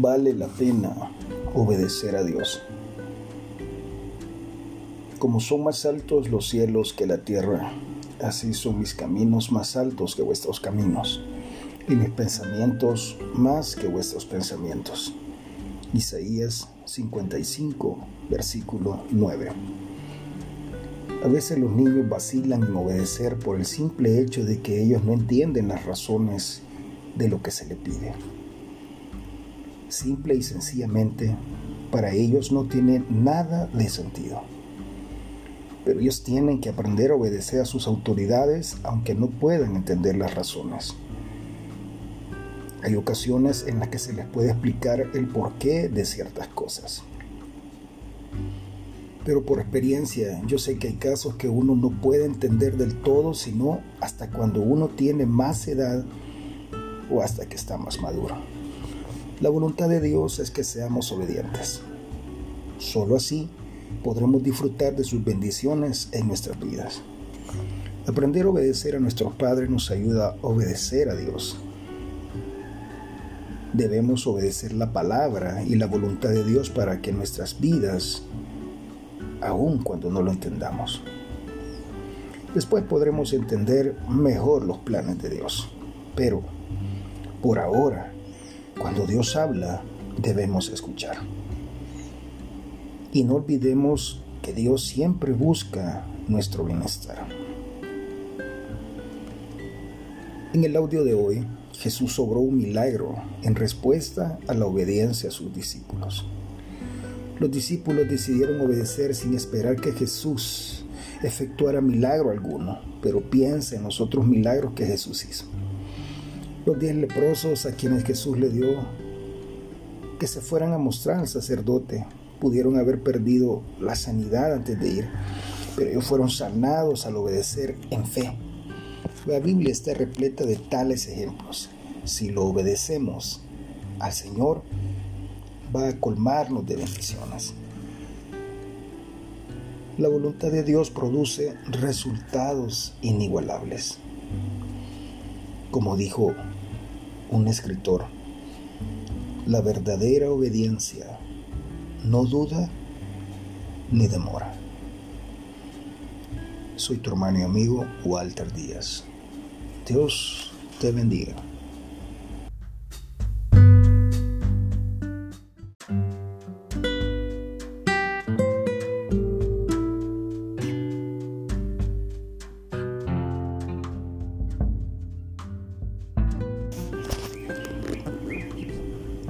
vale la pena obedecer a Dios. Como son más altos los cielos que la tierra, así son mis caminos más altos que vuestros caminos, y mis pensamientos más que vuestros pensamientos. Isaías 55, versículo 9. A veces los niños vacilan en obedecer por el simple hecho de que ellos no entienden las razones de lo que se le pide. Simple y sencillamente, para ellos no tiene nada de sentido. Pero ellos tienen que aprender a obedecer a sus autoridades aunque no puedan entender las razones. Hay ocasiones en las que se les puede explicar el porqué de ciertas cosas. Pero por experiencia, yo sé que hay casos que uno no puede entender del todo, sino hasta cuando uno tiene más edad o hasta que está más maduro. La voluntad de Dios es que seamos obedientes. Solo así podremos disfrutar de sus bendiciones en nuestras vidas. Aprender a obedecer a nuestros padres nos ayuda a obedecer a Dios debemos obedecer la palabra y la voluntad de Dios para que nuestras vidas, aun cuando no lo entendamos, después podremos entender mejor los planes de Dios. Pero, por ahora, cuando Dios habla, debemos escuchar. Y no olvidemos que Dios siempre busca nuestro bienestar. En el audio de hoy Jesús obró un milagro en respuesta a la obediencia a sus discípulos. Los discípulos decidieron obedecer sin esperar que Jesús efectuara milagro alguno, pero piensa en los otros milagros que Jesús hizo. Los diez leprosos a quienes Jesús le dio que se fueran a mostrar al sacerdote pudieron haber perdido la sanidad antes de ir, pero ellos fueron sanados al obedecer en fe la Biblia está repleta de tales ejemplos. Si lo obedecemos al Señor, va a colmarnos de bendiciones. La voluntad de Dios produce resultados inigualables. Como dijo un escritor, la verdadera obediencia no duda ni demora. Soy tu hermano y amigo Walter Díaz. Dios te bendiga.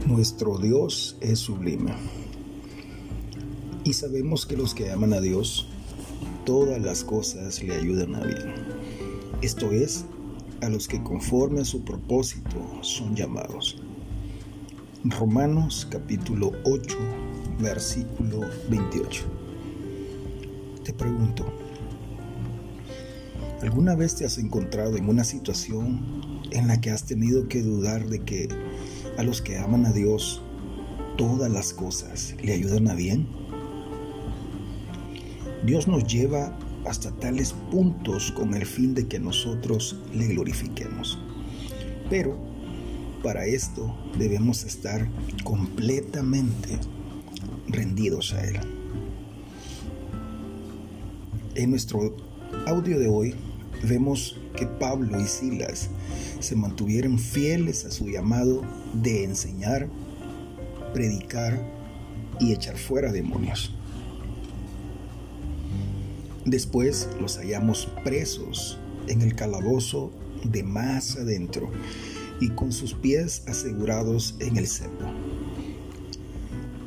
Nuestro Dios es sublime. Y sabemos que los que aman a Dios, todas las cosas le ayudan a bien. Esto es, a los que conforme a su propósito son llamados. Romanos capítulo 8, versículo 28. Te pregunto, ¿alguna vez te has encontrado en una situación en la que has tenido que dudar de que a los que aman a Dios todas las cosas le ayudan a bien? Dios nos lleva hasta tales puntos con el fin de que nosotros le glorifiquemos. Pero para esto debemos estar completamente rendidos a Él. En nuestro audio de hoy vemos que Pablo y Silas se mantuvieron fieles a su llamado de enseñar, predicar y echar fuera demonios. Después los hallamos presos en el calabozo de más adentro y con sus pies asegurados en el cepo.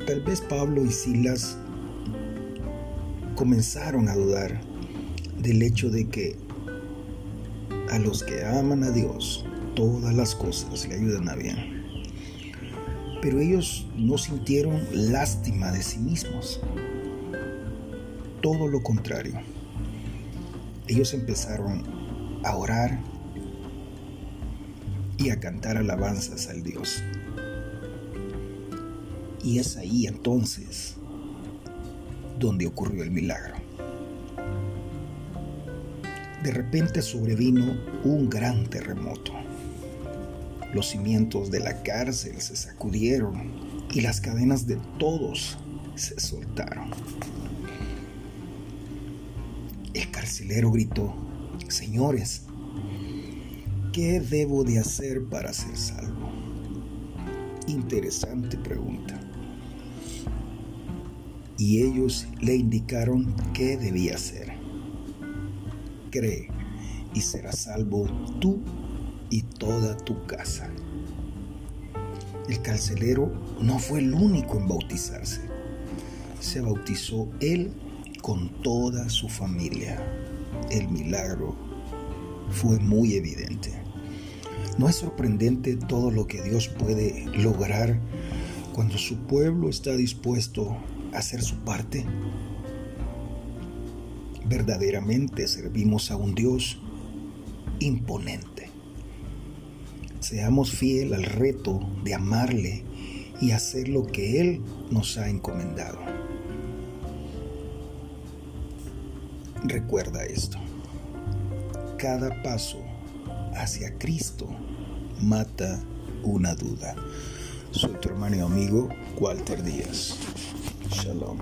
Tal vez Pablo y Silas comenzaron a dudar del hecho de que a los que aman a Dios todas las cosas le ayudan a bien. Pero ellos no sintieron lástima de sí mismos todo lo contrario. Ellos empezaron a orar y a cantar alabanzas al Dios. Y es ahí entonces donde ocurrió el milagro. De repente sobrevino un gran terremoto. Los cimientos de la cárcel se sacudieron y las cadenas de todos se soltaron. El carcelero gritó, Señores, ¿qué debo de hacer para ser salvo? Interesante pregunta. Y ellos le indicaron qué debía hacer. Cree y serás salvo tú y toda tu casa. El carcelero no fue el único en bautizarse. Se bautizó él con toda su familia. El milagro fue muy evidente. ¿No es sorprendente todo lo que Dios puede lograr cuando su pueblo está dispuesto a hacer su parte? Verdaderamente servimos a un Dios imponente. Seamos fiel al reto de amarle y hacer lo que Él nos ha encomendado. Recuerda esto. Cada paso hacia Cristo mata una duda. Soy tu hermano y amigo Walter Díaz. Shalom.